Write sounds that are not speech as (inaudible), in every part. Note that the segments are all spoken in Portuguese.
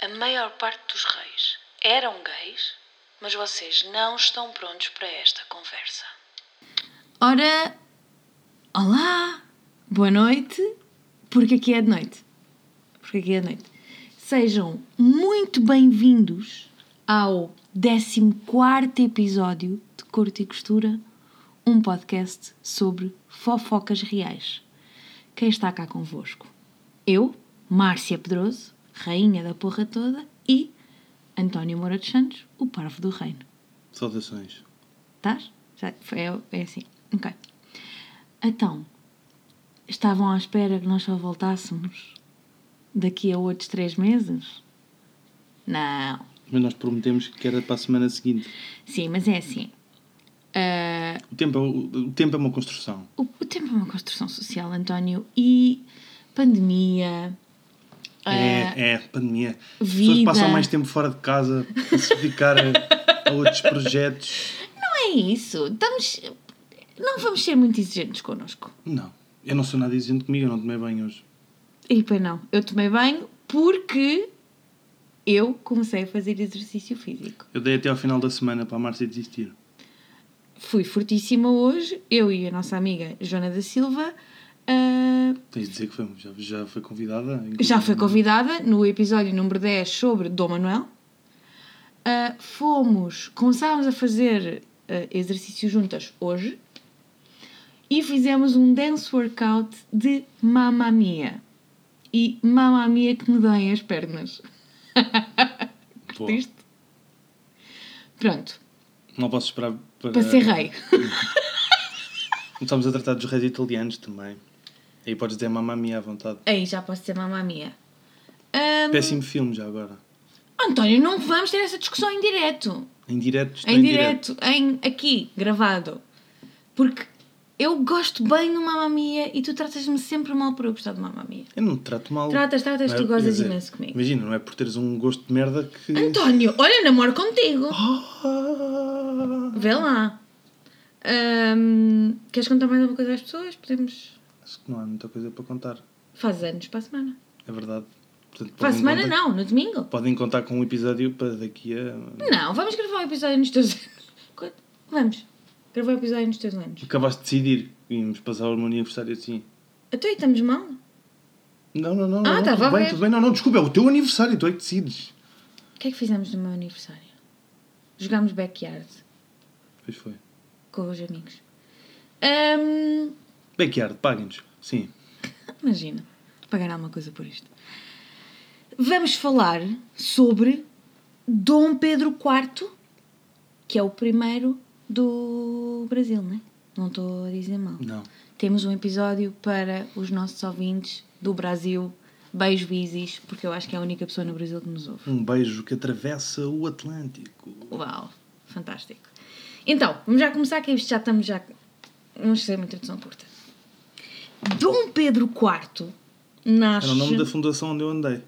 A maior parte dos reis eram gays, mas vocês não estão prontos para esta conversa. Ora, olá, boa noite, porque aqui é de noite. Porque aqui é de noite. Sejam muito bem-vindos ao 14 episódio de Corte e Costura, um podcast sobre fofocas reais. Quem está cá convosco? Eu, Márcia Pedroso, rainha da porra toda, e António Moura dos Santos, o parvo do reino. Saudações. Estás? Já, é, é assim. Ok. Então, estavam à espera que nós só voltássemos daqui a outros três meses? Não. Mas nós prometemos que era para a semana seguinte. Sim, mas é assim. Ah, O tempo, é, o tempo é uma construção. o, o tempo é uma construção social, António, e pandemia. Ah, É, é, pandemia. As vida. pessoas passam mais tempo fora de casa a se dedicar a, a outros projetos. Não é isso. Estamos. Não vamos ser muito exigentes connosco. Não, eu não sou nada exigente comigo, eu não tomei banho hoje. E pois não, eu tomei banho porque eu comecei a fazer exercício físico. Eu dei até ao final da semana para a Márcia desistir. Fui fortíssima hoje, eu e a nossa amiga Joana da Silva. Ah, Tens de dizer que foi, já, já foi convidada. já foi convidada no episódio número 10 sobre Dom Manuel. Ah, fomos, começámos a fazer ah, exercício juntas hoje e fizemos um dance workout de Mamma Mia. E Mamma Mia que me doem as pernas. (laughs) Pô, Viste? Pronto, não posso esperar para. para ser rei. Começámos a tratar dos reis italianos também. Aí podes dizer mamma mia à vontade. Aí já posso ser Mamma Mia. Ahm, Péssimo filme já agora. António, não vamos ter essa discussão em direto. Em direto, está em direto, em, aqui, gravado. Porque eu gosto bem do Mamma Mia e tu tratas-me sempre mal por eu gostar de Mamma Mia. Eu não te trato mal. Tratas, tratas, Não tu é- gozas dizer, imenso comigo. Imagina, não é por teres um gosto de merda que. António, olha, namoro contigo. Ah, Vê lá. Ahm, queres contar mais alguma coisa às pessoas? Podemos. Acho que não há muita coisa para contar. Faz anos para a semana. É verdade. Portanto, Para a semana contar- não, no domingo. Podem contar com um episódio para daqui a. Não, vamos gravar o episódio nos teus (laughs) anos. Vamos. Gravar o episódio nos teus anos. Acabaste de decidir. Íamos passar o meu aniversário assim. Então, e estamos mal? Não, não, não. Ah, não, a tudo bem, ver. tudo bem. Não, não, desculpa, é o teu aniversário, tu é que decides. O que é que fizemos no meu aniversário? Jogámos backyard Pois foi. com os amigos. Ahm, Backyard, paguem-nos. Sim. imagina, pagar alguma coisa por isto. Vamos falar sobre Dom Pedro IV, que é o primeiro do Brasil, não é? Não estou a dizer mal. Não. Temos um episódio para os nossos ouvintes do Brasil. Beijo, Isis, porque eu acho que é a única pessoa no Brasil que nos ouve. Um beijo que atravessa o Atlântico. Uau, fantástico. Então, vamos já começar, que isto já estamos já. Vamos fazer uma introdução curta. Dom Pedro IV nasce. Era o nome da fundação onde eu andei.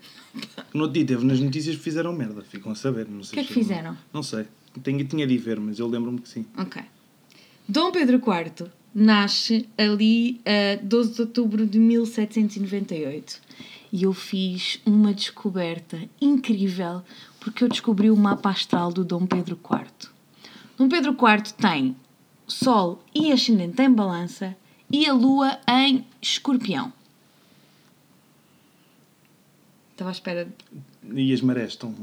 No outro dia teve nas notícias que fizeram merda. Ficam a saber. Não sei que é que fizeram? Não sei. Tenho, tinha de ir ver, mas eu lembro-me que sim. Ok. Dom Pedro IV nasce ali a 12 de outubro de 1798 e eu fiz uma descoberta incrível porque eu descobri o mapa astral do Dom Pedro IV. Dom Pedro IV tem Sol e Ascendente em Balança e a Lua em Escorpião. Estava à espera. de- E as marés estão.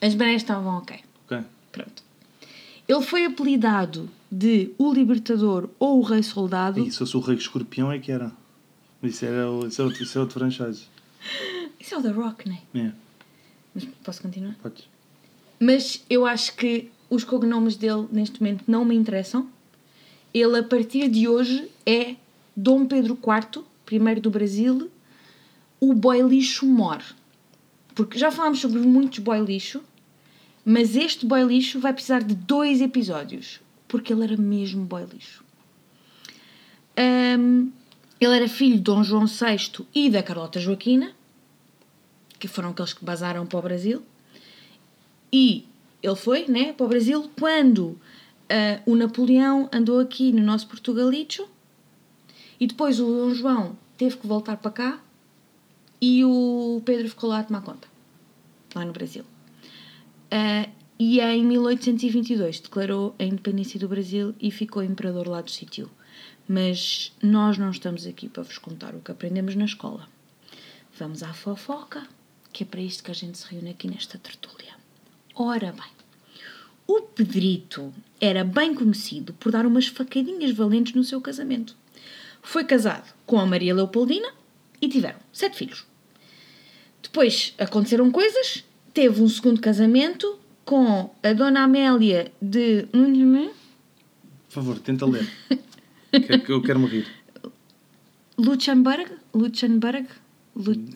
As marés estavam ok. Ok. Pronto. Ele foi apelidado de o Libertador ou o Rei Soldado. E se eu sou o Rei Escorpião é que era. Isso, era, o- isso, é, outro, isso é outro franchise. Isso é o The Rock, né? É, Mas posso continuar? podes. Mas eu acho que os cognomes dele neste momento não me interessam. Ele, a partir de hoje, é Dom Pedro IV, primeiro do Brasil, o boy lixo mor. Porque já falámos sobre muitos boy lixo, mas este boy lixo vai precisar de dois episódios, porque ele era mesmo boy lixo. Ahm, ele era filho de Dom João VI e da Carlota Joaquina, que foram aqueles que basaram para o Brasil. E ele foi né, para o Brasil quando ah, o Napoleão andou aqui no nosso Portugalito e depois o Dom João teve que voltar para cá e o Pedro ficou lá a tomar conta. lá no Brasil. Ah, e em 1822 declarou a independência do Brasil e ficou imperador lá do sítio. Mas nós não estamos aqui para vos contar o que aprendemos na escola. Vamos à fofoca, que é para isto que a gente se reúne aqui nesta tertúlia. Ora bem, o Pedrito era bem conhecido por dar umas facadinhas valentes no seu casamento. Foi casado com a Maria Leopoldina e tiveram sete filhos. Depois aconteceram coisas, teve um segundo casamento com a Dona Amélia de. Por favor, tenta ler. que, que eu quero morrer. Luxemburg? Luxemburg? Lu-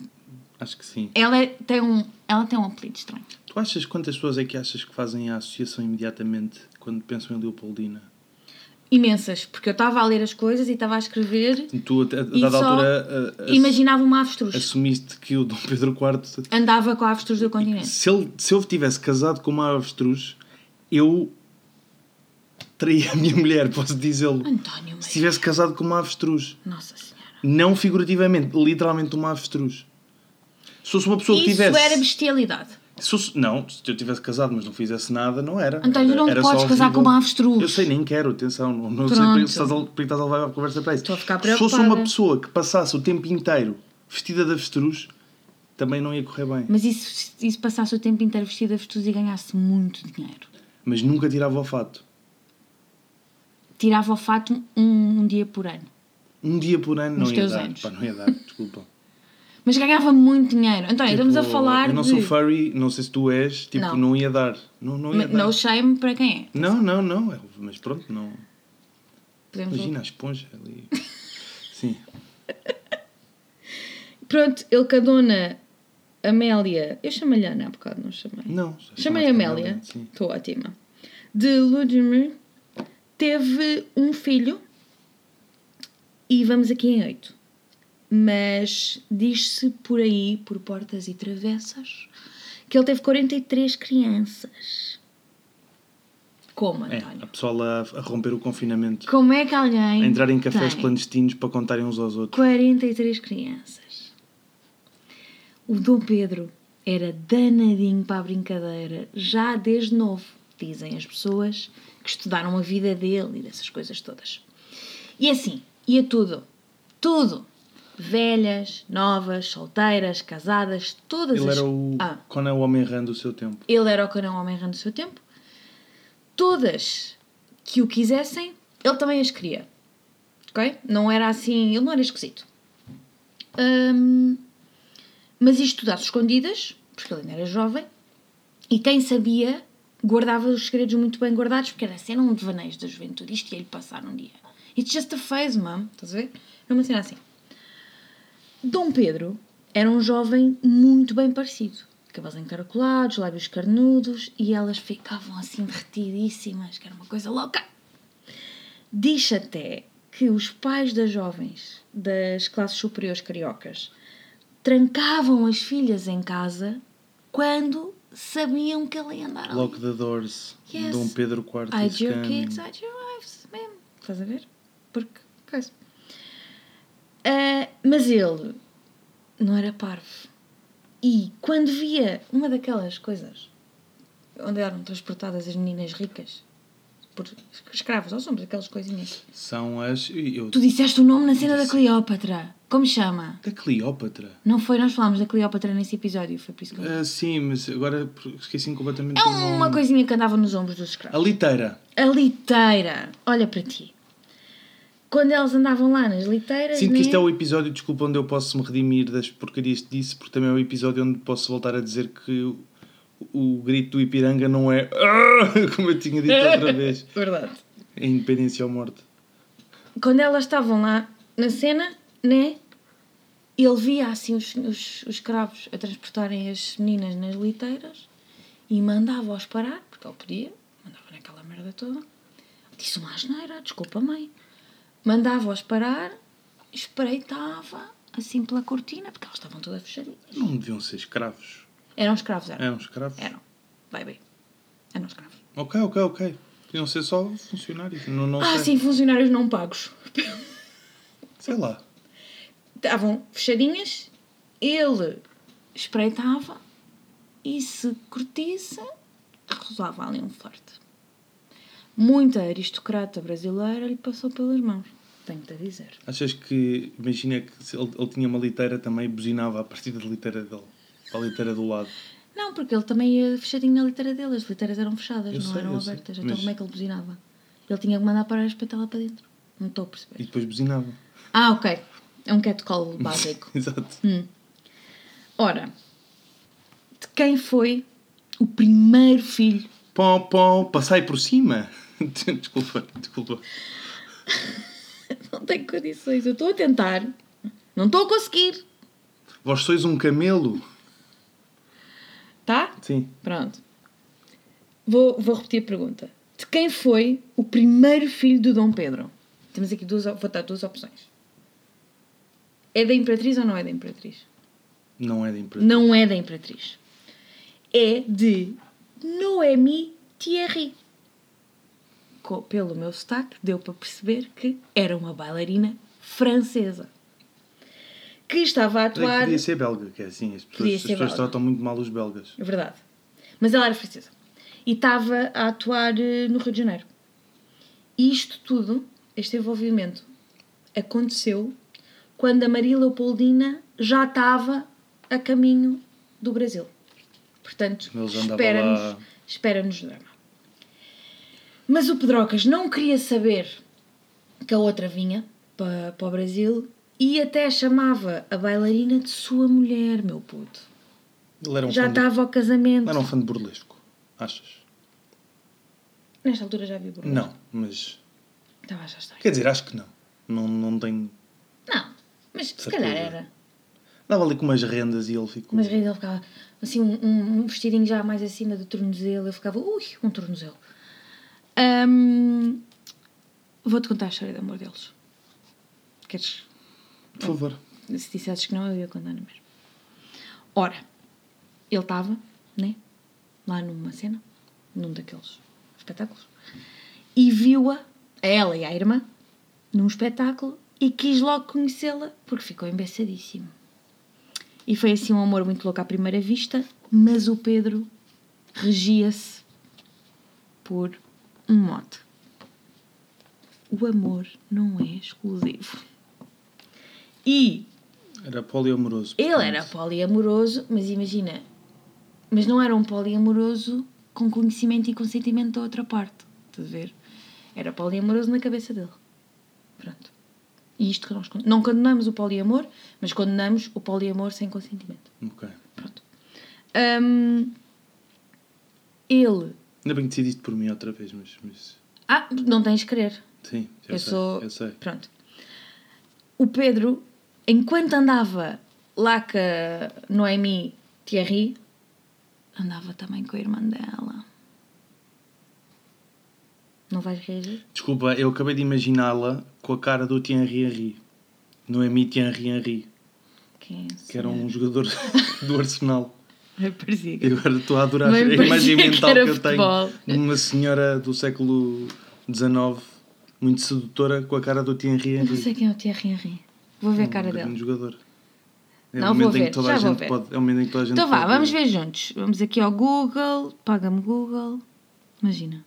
Acho que sim. Ela, é- tem um, ela tem um apelido estranho. Tu achas quantas pessoas é que achas que fazem a associação imediatamente quando pensam em Leopoldina? Imensas, porque eu estava a ler as coisas e estava a escrever Tu, a, dada altura, a- a- imaginava uma avestruz. assumiste que o Dom Pedro IV, Andava com a avestruz do continente. se ele, se ele tivesse casado com uma avestruz, eu traía a minha mulher, posso dizê-lo. António, mas... Se tivesse casado com uma avestruz. Nossa Senhora. Não figurativamente, literalmente uma avestruz. Se fosse uma pessoa que Isso tivesse. era bestialidade. Se fosse- não, se eu tivesse casado, mas não fizesse nada, não era. António, Era- não era podes casar com uma avestruz. Eu sei, nem quero, atenção. Não, não sei porque estás a, porque estás a levar a conversa para isso. Estou a ficar Se fosse preocupada. uma pessoa que passasse o tempo inteiro vestida de avestruz, também não ia correr bem. Mas isso, isso passasse o tempo inteiro vestido de avestruz e ganhasse muito dinheiro. Mas nunca tirava o fato. Tirava o fato um, um dia por ano. Um dia por ano Nos não ia teus dar. anos. Pá, não ia dar, desculpa. Mas ganhava muito dinheiro. António, estamos a Tipo, falar Eu não de... sou furry, não sei se tu és, tipo, Não. não, ia dar. Não, não ia dar. No shame para quem é. Não, não, não. é- Mas pronto, não. Podemos Imagina a esponja ali. (laughs) Sim. Pronto, ele com a dona Amélia. Eu chamei-lhe Ana há bocado, não chamei. Não. Chamei Amélia. Sim. Estou ótima. De Ludmir. Teve um filho. E vamos aqui em oito. Mas diz-se por aí, por portas e travessas, que ele teve 43 crianças. Como, É, António? a pessoal a, a romper o confinamento. Como é que alguém. A entrar em cafés tem clandestinos para contarem uns aos outros. 43 crianças. O Dom Pedro era danadinho para a brincadeira, já desde novo, dizem as pessoas que estudaram a vida dele e dessas coisas todas. E assim, ia tudo, tudo. Velhas, novas, solteiras, casadas, todas Ele as... era o Ah, Conan o Homem-Rã do seu tempo. ele era o canão homem rã do seu tempo. Todas que o quisessem, ele também as queria. Ok? Não era assim, ele não era esquisito. Hum, mas isto às escondidas, porque ele ainda era jovem, e quem sabia guardava os segredos muito bem guardados, porque era cena um devaneio da juventude. Isto ia-lhe passar um dia. It's just a phase, mom. Estás a ver? É uma cena assim. Dom Pedro era um jovem muito bem parecido. Cabelos encaracolados, lábios carnudos e elas ficavam assim derretidíssimas, que era uma coisa louca. Diz até que os pais das jovens das classes superiores cariocas trancavam as filhas em casa quando sabiam que ele ia andar ali. Lock the Doors. Yes. Dom Pedro IV. Hide your kids, hide your wives, mesmo. Estás a ver? Porque, coisa. Ah, mas ele não era parvo. E quando via uma daquelas coisas onde eram transportadas as meninas ricas por escravos, ou somos aquelas coisinhas. São as. Eu, Tu disseste o nome na cena da Cleópatra. Como chama? Da Cleópatra. Não foi? Nós falámos da Cleópatra nesse episódio. Foi por isso que eu... Ah, sim, mas agora esqueci completamente É uma coisinha que andava nos ombros dos escravos. A liteira. A liteira. Olha para ti. Quando elas andavam lá nas liteiras. Sinto né? que isto é o episódio, desculpa, onde eu posso me redimir das porcarias que disse, porque também é o episódio onde posso voltar a dizer que o, o grito do Ipiranga não é "Ah!", (laughs) como eu tinha dito outra (laughs) vez. Verdade. É independência ou morte. Quando elas estavam lá na cena, né? Ele via assim os, os, os escravos a transportarem as meninas nas liteiras e mandava-os parar, porque ele podia, mandava naquela merda toda. Disse uma asneira, desculpa, mãe. Mandava-os parar, espreitava assim pela cortina, porque elas estavam todas fechadinhas. Não deviam ser escravos. Eram escravos, eram. Eram escravos? Eram. Vai bem. Eram escravos. Ok, ok, ok. Podiam ser só funcionários. Não, não Ah, sei. sim, funcionários não pagos. Sei lá. Estavam fechadinhas, ele espreitava e se curtisse, rezava ali um flerte. Muita aristocrata brasileira lhe passou pelas mãos, tenho-te a dizer. Achas que, imagina que se ele, ele tinha uma liteira também buzinava a partir da liteira dele, para a liteira do lado. Não, porque ele também ia fechadinho na litera dele, as literas eram fechadas, Eu não sei, eram eu sei, abertas. Então mas- como é que ele buzinava? Ele tinha que mandar parar a espetar lá para dentro. Não estou a E perceber. depois buzinava. Ah, ok. É um catcall (laughs) básico. Exato. Ora, de quem foi o primeiro filho? Pom, pom, passai por cima. (laughs) desculpa, desculpa. (laughs) Não tenho condições, eu estou a tentar. Não estou a conseguir. Vós sois um camelo. Tá? Sim. Pronto. Vou, vou repetir a pergunta. De quem foi o primeiro filho do Dom Pedro? Temos aqui duas, vou dar duas opções. É da Imperatriz ou não é da Imperatriz? Não é de empresa. Não é da Imperatriz. É de Noémie Thierry. Pelo meu sotaque, deu para perceber que era uma bailarina francesa. Que estava a atuar. Podia ser belga, que é assim. As pessoas, as pessoas tratam muito mal os belgas. É verdade. Mas ela era francesa. E estava a atuar eh, no Rio de Janeiro. E isto tudo, este envolvimento, aconteceu quando a Maria Leopoldina já estava a caminho do Brasil. Portanto, espera-nos lá. espera-nos drama. Mas o Pedrocas não queria saber que a outra vinha para, para o Brasil e até chamava a bailarina de sua mulher, meu puto. Ele era um, Já fã, de, estava ao casamento. ele era um fã de burlesco. Achas? Nesta altura já vi o Bruno. Não, mas. Estava a achar estranho. Quer dizer, acho que não. Não, não tenho. Não, mas se calhar era. Dava ali com umas rendas e ele ficou. Mas ele ficava assim, um, um, um vestidinho já mais acima do tornozelo. Eu ficava, ui, um tornozelo. Ahm, Vou-te contar a história de amor deles. Queres? Por favor. Se dissesses que não, eu ia contar na mesma. Ora, ele estava, né? Lá numa cena, num daqueles espetáculos, e viu-a, a ela e a irmã, num espetáculo e quis logo conhecê-la porque ficou embeçadíssimo. E foi assim um amor muito louco à primeira vista, mas o Pedro regia-se por um mote. O amor não é exclusivo. E Era poliamoroso. ele era poliamoroso, mas imagina, mas não era um poliamoroso com conhecimento e consentimento da outra parte. Estás a ver? Era poliamoroso na cabeça dele. Pronto. E isto que nós não condenamos o poliamor, mas condenamos o poliamor sem consentimento. Ok. Pronto. Hum, ele. Ainda bem que decidiste por mim outra vez, mas. mas Ah, não tens de querer. sim, eu, Eu sei. sou. Eu sei. Pronto. O Pedro, enquanto andava lá com a Noemi Thierry, andava também com a irmã dela. Não vais reagir? Desculpa, eu acabei de imaginá-la com a cara do Thierry Henry. Noemi Thierry Henry, Quem é que era um jogador (laughs) do Arsenal. (laughs) Parecia que- E agora estou a adorar a Bem, imagem que mental que, era eu futebol. tenho uma senhora do século XIX, muito sedutora, com a cara do Thierry Eu não Henry. sei quem é o Thierry Henry. Vou ver a cara um dele. grande jogador. É Não, o vou ver, que toda já a vou gente ver. pode. É o momento em que toda a gente Então vá, vamos ver juntos. Vamos aqui ao Google. Paga-me Google. Imagina.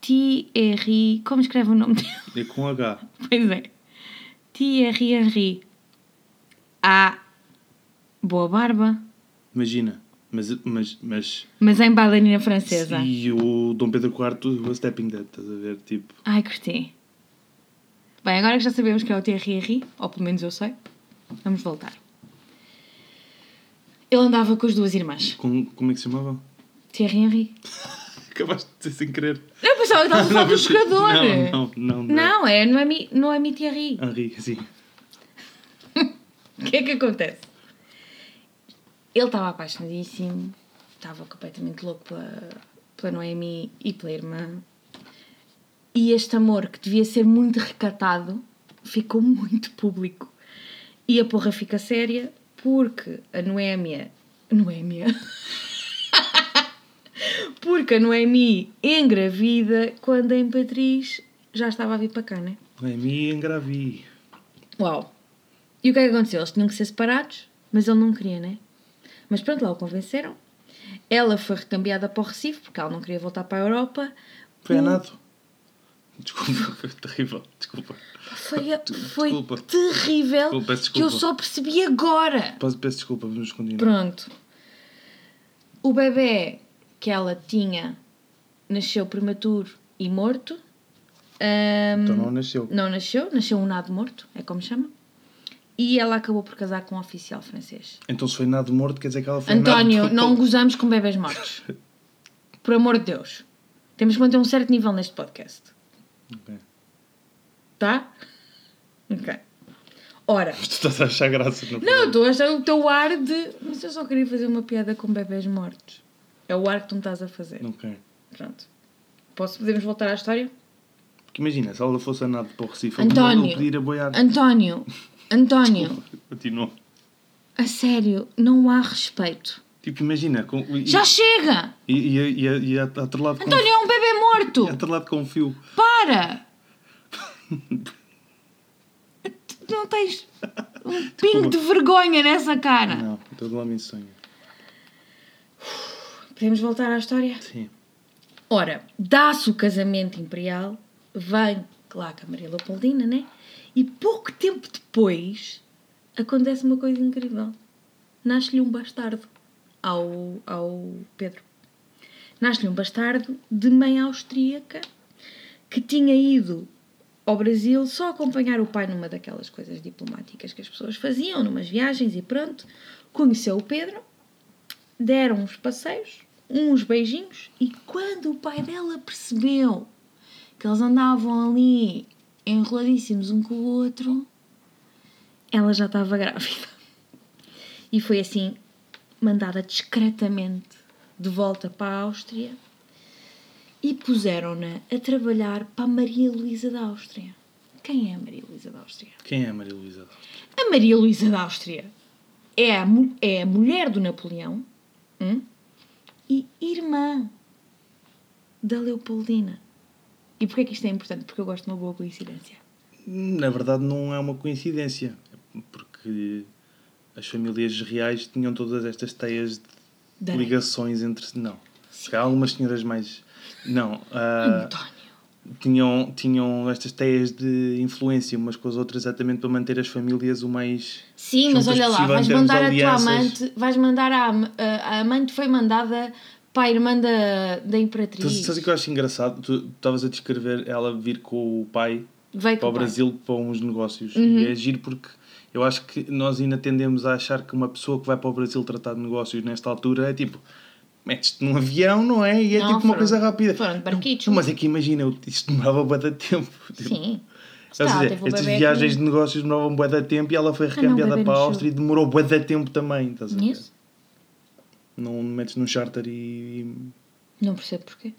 Thierry. Como escreve o nome dele? É com H. (laughs) Pois é. Thierry Henry. Ah, boa barba. Imagina. Mas. mas, mas Mas em bailarina francesa. e o Dom Pedro IV was stepping that, estás a ver? Tipo. Ai, curti. Bem, agora que já sabemos que é o Thierry Henry, ou pelo menos eu sei, vamos voltar. Ele andava com as duas irmãs. Com, como é que se chamava? Thierry Henry. (laughs) Acabaste de dizer sem querer. Eu pensava que estava a falar do jogador. Não, não, não. não. Não, é Noemi, Noemi Thierry. Henri, sim. (laughs) O que é que acontece? Ele estava apaixonadíssimo, estava completamente louco pela, pela Noemi e pela irmã. E este amor, que devia ser muito recatado, ficou muito público. E a porra fica séria porque a Noémia. Noémia? (laughs) porque a Noemi engravida quando a Imperatriz já estava a vir para cá, né? Noemi engravi. Uau! E o que é que aconteceu? Eles tinham que ser separados, mas ele não queria, né? Mas pronto, lá o convenceram Ela foi recambiada para o Recife porque ela não queria voltar para a Europa. Foi a O- nado. Desculpa, foi terrível. Desculpa. Foi, a- foi desculpa. terrível Desculpa, peço que eu desculpa. só percebi agora. Peço peço desculpa, vamos continuar. Pronto. O bebê que ela tinha nasceu prematuro e morto. Ahm, Então não nasceu. não nasceu, nasceu um nado morto, é como chama. E ela acabou por casar com um oficial francês. Então se foi nado morto, quer dizer que ela foi António, morto. não gozamos com bebés mortos. (laughs) Por amor de Deus. Temos que manter um certo nível neste podcast. Ok. Tá? Ok. Ora, Tu estás a achar graça, não não, estou a achar o teu ar de. Mas eu só queria fazer uma piada com bebés mortos. É o ar que tu me estás a fazer. Quero. Pronto. Posso, podemos voltar à história? Porque imagina, se ela fosse a nado para o Recife, António. ele podia ir a boiar. António, (laughs) António, Continua. a sério, não há respeito. Tipo, imagina, com, e, Já chega! e, e, e, e, e atrelado com, António é um bebê morto! e atrelado com um fio. Para! Tu (laughs) não tens um pingo de vergonha nessa cara. Não, todo homem sonha. Podemos voltar à história? Sim. Ora, dá-se o casamento imperial, vem lá com a Maria Leopoldina, né? E pouco tempo depois acontece uma coisa incrível. Nasce-lhe um bastardo ao, ao Pedro. Nasce-lhe um bastardo de mãe austríaca que tinha ido ao Brasil só acompanhar o pai numa daquelas coisas diplomáticas que as pessoas faziam, numas viagens e pronto. Conheceu o Pedro, deram uns passeios, uns beijinhos, e quando o pai dela percebeu que eles andavam ali enroladíssimos um com o outro, ela já estava grávida. E foi assim mandada discretamente de volta para a Áustria e puseram-na a trabalhar para a Maria Luísa da Áustria. Quem é a Maria Luísa da Áustria? Quem é a Maria Luísa? A Maria Luísa da Áustria é a, é a mulher do Napoleão hum? e irmã da Leopoldina. E porquê que isto é importante? Porque eu gosto de uma boa coincidência. Na verdade, não é uma coincidência. Porque as famílias reais tinham todas estas teias de Da- ligações entre si. Não. Se calhar algumas senhoras mais. Não. António. tinham, tinham estas teias de influência umas com as outras exatamente para manter as famílias o mais. Sim, mas olha lá, vais mandar a tua amante, vais mandar a, a, a amante foi mandada a irmã da, da Tu Imperatriz. sabes o que eu acho engraçado? Tu estavas a descrever ela vir com o pai Veio para o pai. Brasil para uns negócios. Uhum. E é giro porque eu acho que nós ainda tendemos a achar que uma pessoa que vai para o Brasil tratar de negócios nesta altura é tipo. Metes-te num avião, não é? E é Não, tipo uma foram- coisa rápida. foram de barquitos. Não, mas é que imagina, isto demorava de tempo. (laughs) Tipo, Sim. Ou seja, o estas viagens que- de negócios demoravam bué de tempo e ela foi recambiada bebé para a. Áustria e demorou bué de tempo também. Estás a ver? Conheço? Não metes num charter e, Não percebo porquê.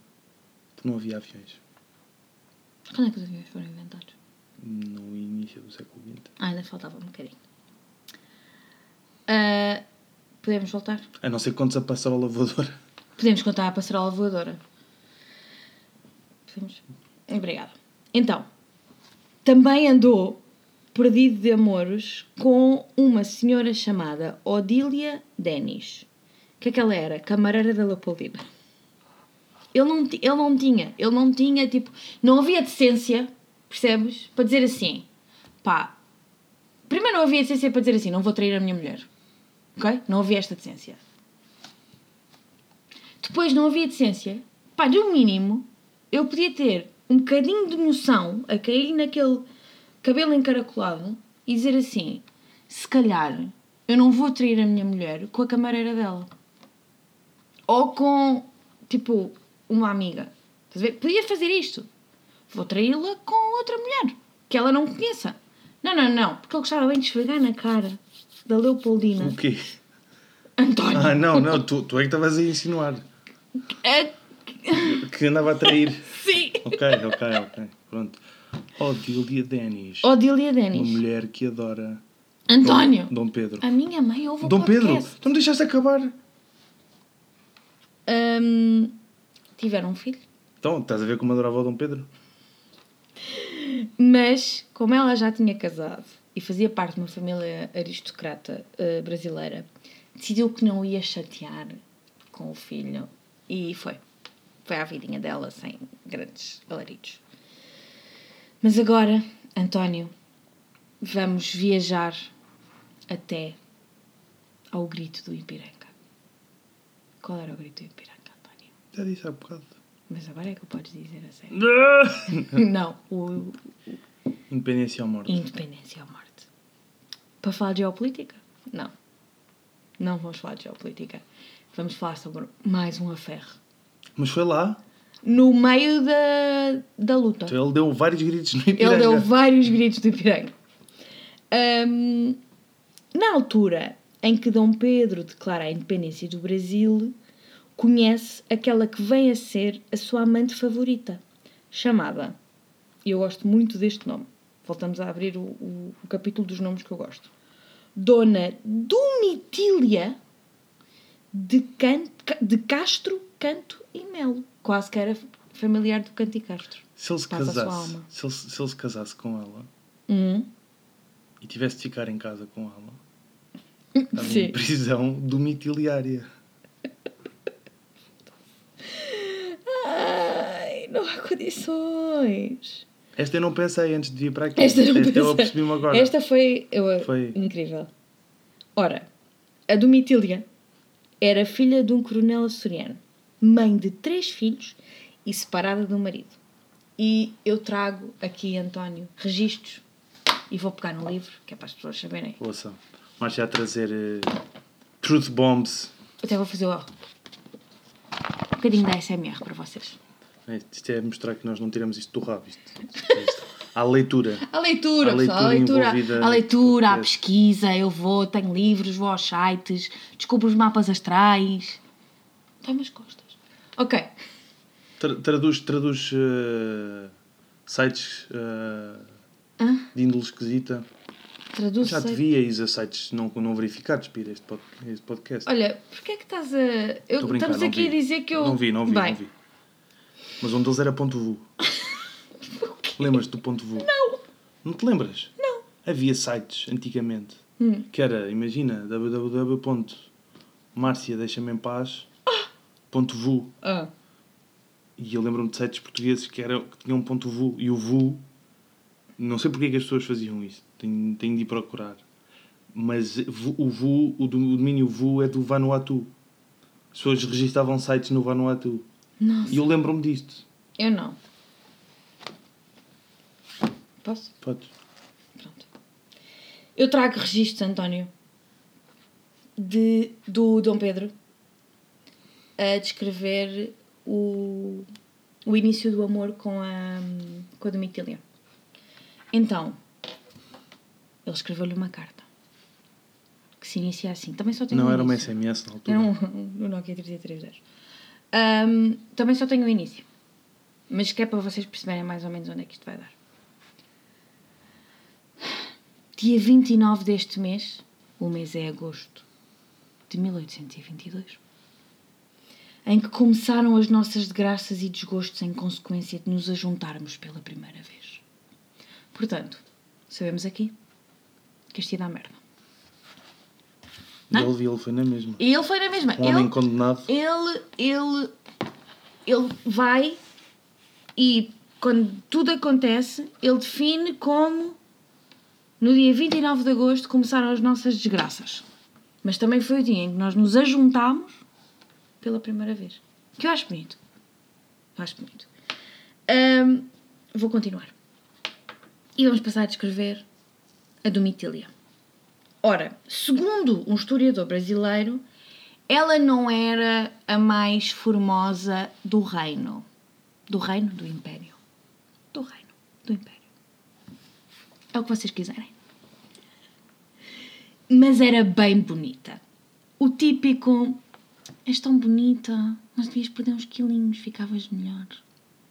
não havia aviões Quando é que os aviões foram inventados? no início do século XX. Ah, ainda faltava um bocadinho. Ah, podemos voltar? A não ser que contes a passarola voadora. Podemos contar a passarola voadora. Podemos? Obrigada. Então, também andou perdido de amores com uma senhora chamada Odília Denis. O que é que ela era? Camareira da Leopoldina. Ele não, ele não tinha, ele não tinha, tipo, não havia decência, percebes? Para dizer assim, pá, primeiro não havia decência para dizer assim, não vou trair a minha mulher, ok? Não havia esta decência. Depois não havia decência. Pá, no mínimo, eu podia ter um bocadinho de noção a cair naquele cabelo encaracolado e dizer assim: se calhar eu não vou trair a minha mulher com a camareira dela. Ou com, tipo, uma amiga. Estás a ver? Podia fazer isto. Vou traí-la com outra mulher que ela não conheça. Não, não, não. Porque ele gostava bem de esfregar na cara da Leopoldina. O quê? António. Ah, não, não, tu, tu é que estavas a insinuar É- que andava a trair. (laughs) Sim. Ok, ok, ok. Pronto. Odília Denis. Odília Uma Denis. mulher que adora António. Dom Pedro. A minha mãe ouve o Dom Pedro, podcast. tu me deixaste acabar. Hum, tiveram um filho. Então, estás a ver como adorava o Dom Pedro? Mas, como ela já tinha casado e fazia parte de uma família aristocrata eh, brasileira, decidiu que não ia chatear com o filho e foi. Foi à vidinha dela sem grandes alaridos. Mas agora, António, vamos viajar até ao grito do Ipiranga. Qual era o grito do Ipiranga, António? Já disse há bocado. Mas agora é que o podes dizer a sério. (laughs) (laughs) Não, o Independência ou morte. Independência ou morte. Para falar de geopolítica? Não. Não vamos falar de geopolítica. Vamos falar sobre mais um aferro. Mas foi lá. No meio da, da luta. Então ele deu vários gritos no Ipiranga. Ele deu vários gritos do Ipiranga. Hum, na altura em que Dom Pedro declara a independência do Brasil, conhece aquela que vem a ser a sua amante favorita, chamada, e eu gosto muito deste nome, voltamos a abrir o, o, o capítulo dos nomes que eu gosto, Dona Domitília de, Can, de Castro, Canto e Melo. Quase que era familiar do Canto e Castro. Se ele se casasse, se ele, se ele se casasse com ela Hum, e tivesse de ficar em casa com ela, Sim. em prisão domiciliária. Ai, não há condições. Esta eu não pensei antes de vir para aqui. Esta, não eu pensei. apercebi-me agora. Esta foi, eu, Foi. incrível. Ora, a Domitília era filha de um coronel açoriano, mãe de três filhos e separada do marido. E eu trago aqui, António, registros e vou pegar no livro, que é para as pessoas saberem. Ouça, Márcia a trazer eh, Truth Bombs. Até vou fazer ó, um bocadinho da SMR para vocês. É, Isto é mostrar que nós não tiramos isto do rabo. Isto, isto é isto. Há leitura. (laughs) A leitura, A pessoal, a leitura a leitura, a no pesquisa, eu vou, tenho livros, vou aos sites, descubro os mapas astrais. Dói-me as costas. Ok. Tra- traduz traduz eh, sites Hã? de índole esquisita. Traduz Já te via ir a sites não, não verificados para este, pod- este podcast. Olha, porquê é que estás a. Eu, brincar, estamos não aqui vi. a dizer que eu. Não vi, não vi, Bem, não vi. Mas um deles era ponto VU. (laughs) Lembras-te do ponto VU? Não. Não te lembras? Não. Havia sites antigamente Hum. que era, imagina, www.marcia deixa-me em paz ponto VU. Ah, E eu lembro-me de sites portugueses que, era, que tinham um ponto VU. E o VU, não sei porque é que as pessoas faziam isso. Tenho, tenho de ir procurar. Mas o VU, o do- o domínio VU é do Vanuatu. As pessoas registavam sites no Vanuatu. nossa. E eu lembro-me disto. Eu não. Posso? Podes. Pronto. Eu trago registros, António, de, do Dom Pedro a descrever o, o início do amor com a, com a Domitília. Então, ele escreveu-lhe uma carta que se inicia assim. Também só tenho Não um era uma início. SMS na altura. Era um, um Nokia 3310. Ahm, também só tenho o início. Mas que é para vocês perceberem mais ou menos onde é que isto vai dar. Dia 29 deste mês, o mês é agosto de 1822, em que começaram as nossas desgraças e desgostos em consequência de nos ajuntarmos pela primeira vez. Portanto, sabemos aqui que isto ia dar merda. E ele, ele foi na mesma. E ele foi na mesma. Um homem ele, condenado. ele, ele, ele vai e quando tudo acontece, ele define como no dia 29 de agosto começaram as nossas desgraças. Mas também foi o dia em que nós nos ajuntámos pela primeira vez. Que eu acho bonito. Eu acho bonito. Ahm, vou continuar. E vamos passar a descrever a Domitília. Ora, segundo um historiador brasileiro, ela não era a mais formosa do reino. Do reino? Do império. Do reino. Do império. É o que vocês quiserem. Mas era bem bonita. O típico. És tão bonita, mas devias perder uns quilinhos, ficavas melhor.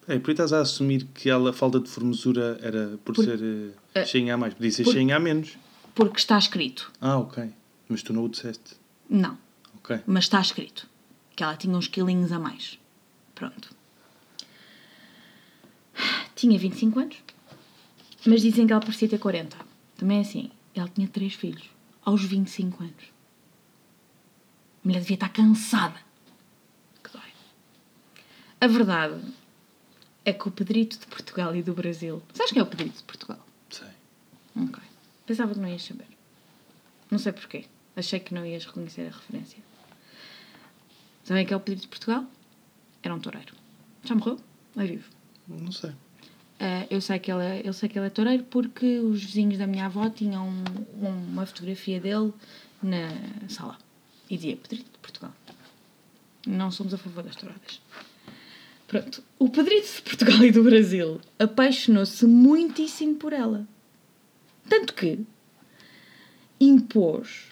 É, por aí estás a assumir que ela, a falta de formosura era por, Por- ser eh, cheinha a mais. Podia ser por- cheinha a menos. Porque está escrito. Ah, ok. Mas tu não o disseste. Não. Ok. Mas está escrito que ela tinha uns quilinhos a mais. Pronto. Tinha 25 anos, mas dizem que ela parecia ter 40. Também é assim. Ela tinha três filhos aos 25 anos. A mulher devia estar cansada. A verdade é que o Pedrito de Portugal e do Brasil. Sabes quem é o Pedrito de Portugal? Sei. Ok. Pensava que não ias saber. Não sei porquê. Achei que não ias reconhecer a referência. Sabem quem é o Pedrito de Portugal? Era um toureiro. Já morreu? Ou é vivo? Não sei. Uh, eu, sei que ele é, eu sei que ele é toureiro porque os vizinhos da minha avó tinham um- uma fotografia dele na sala. E dizia Pedrito de Portugal. Não somos a favor das touradas. Pronto. O Pedrito de Portugal e do Brasil apaixonou-se muitíssimo por ela. Tanto que impôs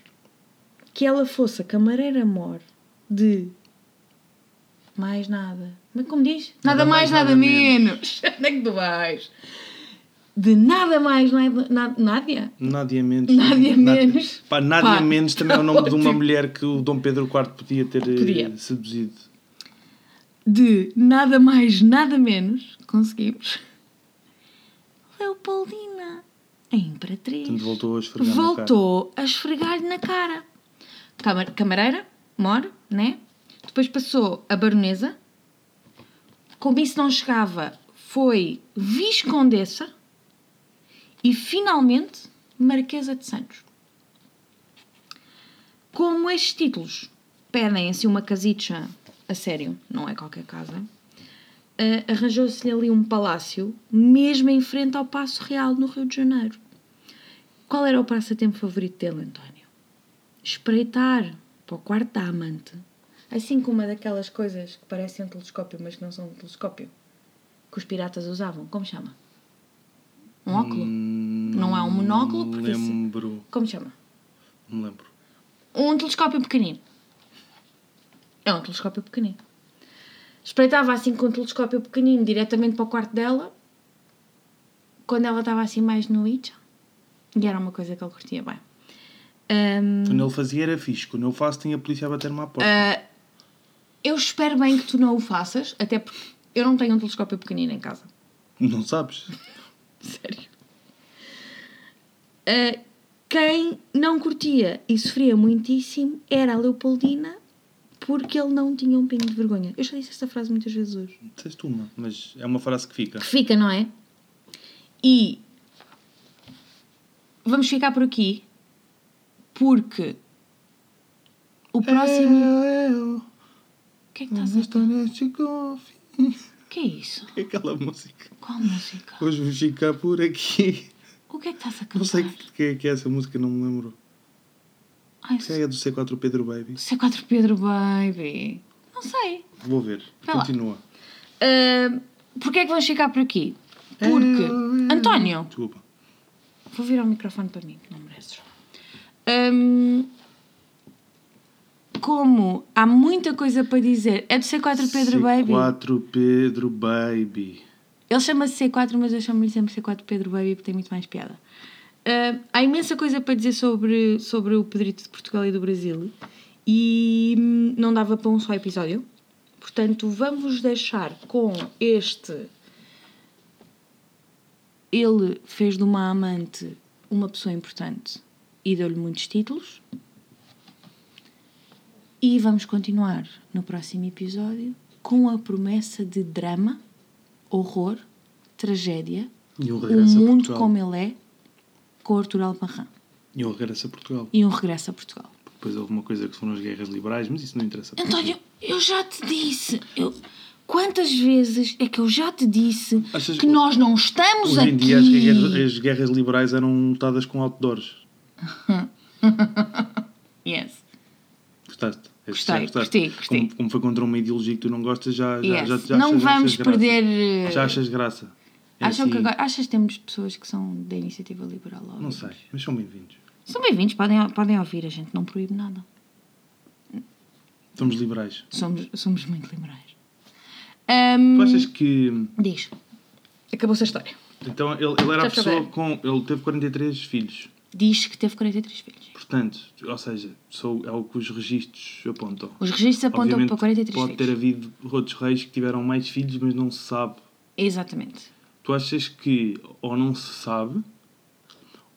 que ela fosse a camareira mor de mais nada. Mas como diz? Nada, mais, nada, menos. Onde (laughs) é que tu vais? De nada mais, nada, nada, Nádia? Nádia Mendes. Nádia Nádia- Mendes. Pá, Nádia Pá. Mendes também é o nome de (laughs) uma mulher que o Dom Pedro IV podia ter eh, Podia. seduzido. De nada mais, nada menos. Conseguimos. Leopoldina. A Imperatriz. Portanto, voltou a esfregar na cara. voltou a esfregar-lhe na cara. Camar- Camareira, mor, né? Depois passou a baronesa. Como isso não chegava, foi viscondessa. E finalmente, marquesa de Santos. Como estes títulos pedem assim uma casicha a sério, não é qualquer casa, ah, arranjou-se-lhe ali um palácio, mesmo em frente ao Paço Real, no Rio de Janeiro. Qual era o passatempo favorito dele, António? Espreitar para o quarto da amante, assim como uma daquelas coisas que parecem um telescópio, mas que não são um telescópio, que os piratas usavam. Como chama? Um óculo? Hum, Não é um monóculo, porque Lembro. Como chama? Não lembro. Um telescópio pequenino. É um telescópio pequenino. Espreitava assim com um telescópio pequenino diretamente para o quarto dela, quando ela estava assim mais no itcha. E era uma coisa que ele curtia bem. Ahm, Quando ele fazia era fixe. Quando eu faço, tinha a polícia a bater-me à porta. ah, eu espero bem que tu não o faças, até porque eu não tenho um telescópio pequenino em casa. Não sabes? (laughs) Sério. Ah, quem não curtia e sofria muitíssimo era a Leopoldina, porque ele não tinha um pingo de vergonha. Eu já disse esta frase muitas vezes hoje. Disseste uma, mas é uma frase que fica. Que fica, não é? E vamos ficar por aqui, porque o próximo. É, Eu, O que é que estás a. O que é isso? (laughs) É aquela música. Qual música? Hoje vou ficar por aqui. O que é que estás a cantar? Não sei o que é que é essa música, não me lembro. Ai, Se é do C4 Pedro Baby. C4 Pedro Baby. Não sei. Vou ver. Vai. Continua. Uh, Porquê é que vamos ficar por aqui? Porque, Eu- António, Desculpa. vou virar o microfone para mim, que não mereces. Hum, como há muita coisa para dizer, é do C4 Pedro Baby. C4 Pedro Baby. Ele chama-se C4, mas eu chamo-lhe sempre C4 Pedro Baby porque tem muito mais piada. Ah, há imensa coisa para dizer sobre, sobre o Pedrito de Portugal e do Brasil e hum, não dava para um só episódio. Portanto, vamos deixar com este. Ele fez de uma amante uma pessoa importante e deu-lhe muitos títulos. E vamos continuar no próximo episódio com a promessa de drama, horror, tragédia, E um mundo como ele é, com Artur Alparran. E um regresso a Portugal. E um regresso a Portugal. Depois houve uma coisa que foram as guerras liberais, mas isso não interessa. António, eu já te disse. Eu... Quantas vezes é que eu já te disse Achas- que nós não estamos Hoje aqui? em dia as guerras, as guerras liberais eram lutadas com outdoors. (laughs) Yes. Gostaste? Esse Gostei, gostei, gostei. Como, como foi contra uma ideologia que tu não gostas, já, já, Yes. já, já não achas- já vamos achas graça. perder. Já achas graça. Acham que agora, achas que temos pessoas que são da iniciativa liberal? a Não sei, mas são bem-vindos. São bem-vindos, podem, podem ouvir, a gente não proíbe nada. Somos liberais. Somos, somos muito liberais. Ahm, Tu achas que. Diz. Acabou-se a história. Então, ele, ele era a pessoa com. Ele teve 43 filhos. Diz que teve 43 filhos. Portanto, ou seja, sou, é o que os registros apontam. Os registros apontam Obviamente, para 43 pode filhos. ter havido outros reis que tiveram mais filhos, mas não se sabe. Exatamente. Tu achas que ou não se sabe,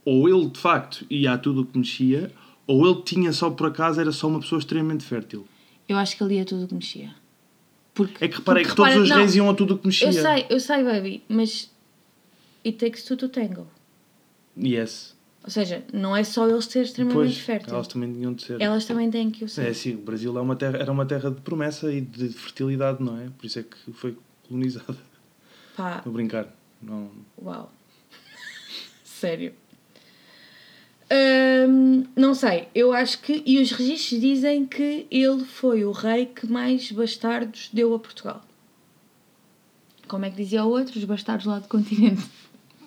ou ele de facto ia a tudo o que mexia, ou ele tinha só por acaso, era só uma pessoa extremamente fértil. Eu acho que ele ia tudo o que mexia. Porque, É que reparei porque que todos repara- os não, reis iam a tudo o que mexia. Eu sei, eu sei, baby, mas it takes two to tango. Yes. Ou seja, não é só eles serem extremamente Pois, férteis. elas também tinham de ser. Elas também têm que o ser. É sim, o Brasil é uma terra, era uma terra de promessa e de fertilidade, não é? Por isso é que foi colonizada. Pá, Estou a brincar. Não. uau. (laughs) Sério. Hum, não sei, eu acho que. E os registros dizem que ele foi o rei que mais bastardos deu a Portugal. Como é que dizia o outro? Os bastardos lá do continente.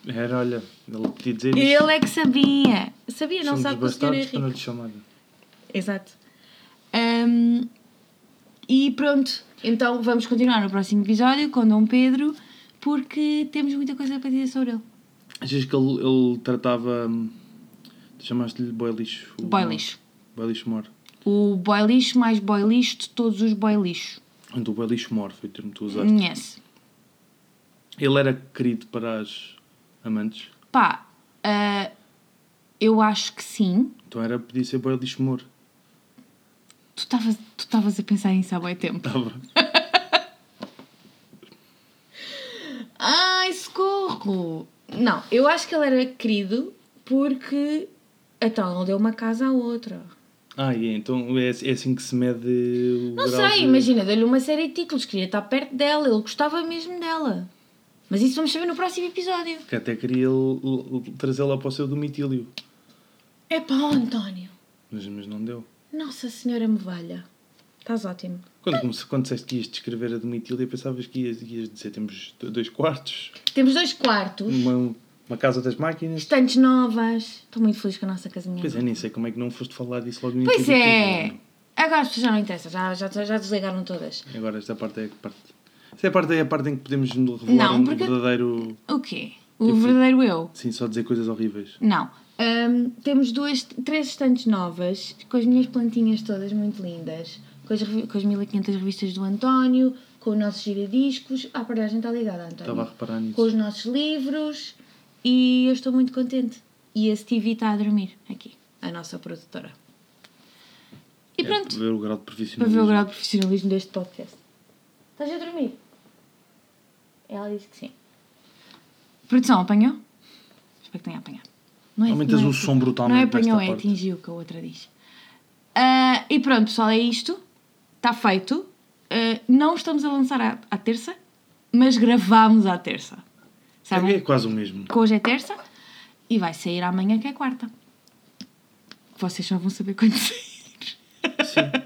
Era, olha, ele podia dizer isso. Ele é que sabia. Sabia, não Somos sabe que o senhor é bastardos para não rico. lhe chamar. Exato. Hum, e pronto, então vamos continuar no próximo episódio com Dom Pedro, porque temos muita coisa para dizer sobre ele. Achas que ele, ele tratava. hum, chamaste-lhe boy lixo? Boy lixo. Boy lixo mor. O boy lixo mais boy lixo de todos os boy lixo. Então o boy lixo mor foi o termo que tu usaste. Conhece? Ele era querido para as amantes. Pá, ah, eu acho que sim. Então era, podia ser boy lixo mor. Tu estavas tu estavas a pensar nisso há bem tempo. Estava. (laughs) Ai, socorro! Não, eu acho que ele era querido porque. Então, ele deu uma casa à outra. Ah, e então é, é assim que se mede o Não sei, de- imagina, deu-lhe uma série de títulos, queria estar perto dela, ele gostava mesmo dela. Mas isso vamos saber no próximo episódio. Que até queria trazê-la para o seu domitílio. É pá, António. Mas, mas não deu. Nossa Senhora me valha. Estás ótimo. Quando, comece- quando disseste que ias descrever a domitília, pensavas que ias, ias dizer temos do- dois quartos, Temos dois quartos, uma, uma casa das máquinas. estantes novas. Estou muito feliz com a nossa casinha. Pois é, nem sei como é que não foste falar disso logo no Pois início do é. Agora as pessoas já não interessam, já, já, já desligaram todas. Agora esta parte é a parte. Esta é a parte, é a parte em que podemos revelar Não, um porque- verdadeiro. O quê? O Eu fui- verdadeiro eu? Sim, só dizer coisas horríveis. Não. Hum, temos duas, três estantes novas, com as minhas plantinhas todas muito lindas, com as, com as 1500 revistas do António, com os nossos giradiscos. Ah, pera, a gente está ligada, António. Estava a reparar nisso. Com os nossos livros e eu estou muito contente. E a Stevie está a dormir aqui, a nossa produtora. E É, pronto, para ver o grau de para profissionalismo. ver o grau de profissionalismo deste podcast. Estás a dormir? Ela disse que sim. Produção, apanhou? Espero que tenha apanhado. Não é, Aumentas não é- o som brutalmente Não é apanhou, é atingiu, que a outra diz. Ah, e pronto, pessoal, é isto. Está feito. Ah, não estamos a lançar à, à terça, mas gravámos à terça. Sabem? É quase o mesmo. Que hoje é terça e vai sair amanhã, que é quarta. Vocês só vão saber quando (laughs) sair. Sim.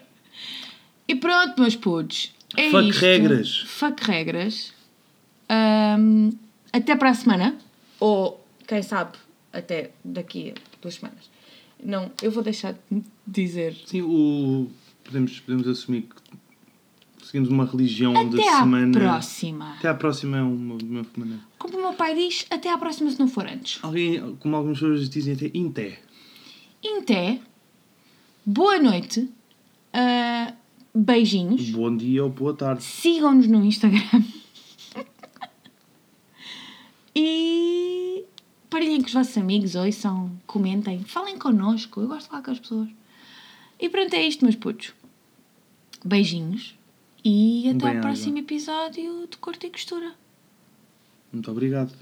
E pronto, meus putos. É Fuck isto. regras. Fuck regras. Ahm, até para a semana. Ou, quem sabe, até daqui a duas semanas. Não, eu vou deixar de dizer. Sim, o... podemos, podemos assumir que seguimos uma religião Até da à semana. próxima. Até à próxima é uma, uma maneira. Como o meu pai diz, até à próxima se não for antes. Alguém, como algumas pessoas dizem até, inté. Inté. Boa noite. ah, beijinhos. Bom dia ou boa tarde. Sigam-nos no Instagram. e partilhem com os vossos amigos, ouçam, comentem, falem connosco. Eu gosto de falar com as pessoas. E pronto, é isto, meus putos. Beijinhos e até Bem-aja. ao próximo episódio de Corte e Costura. Muito obrigado.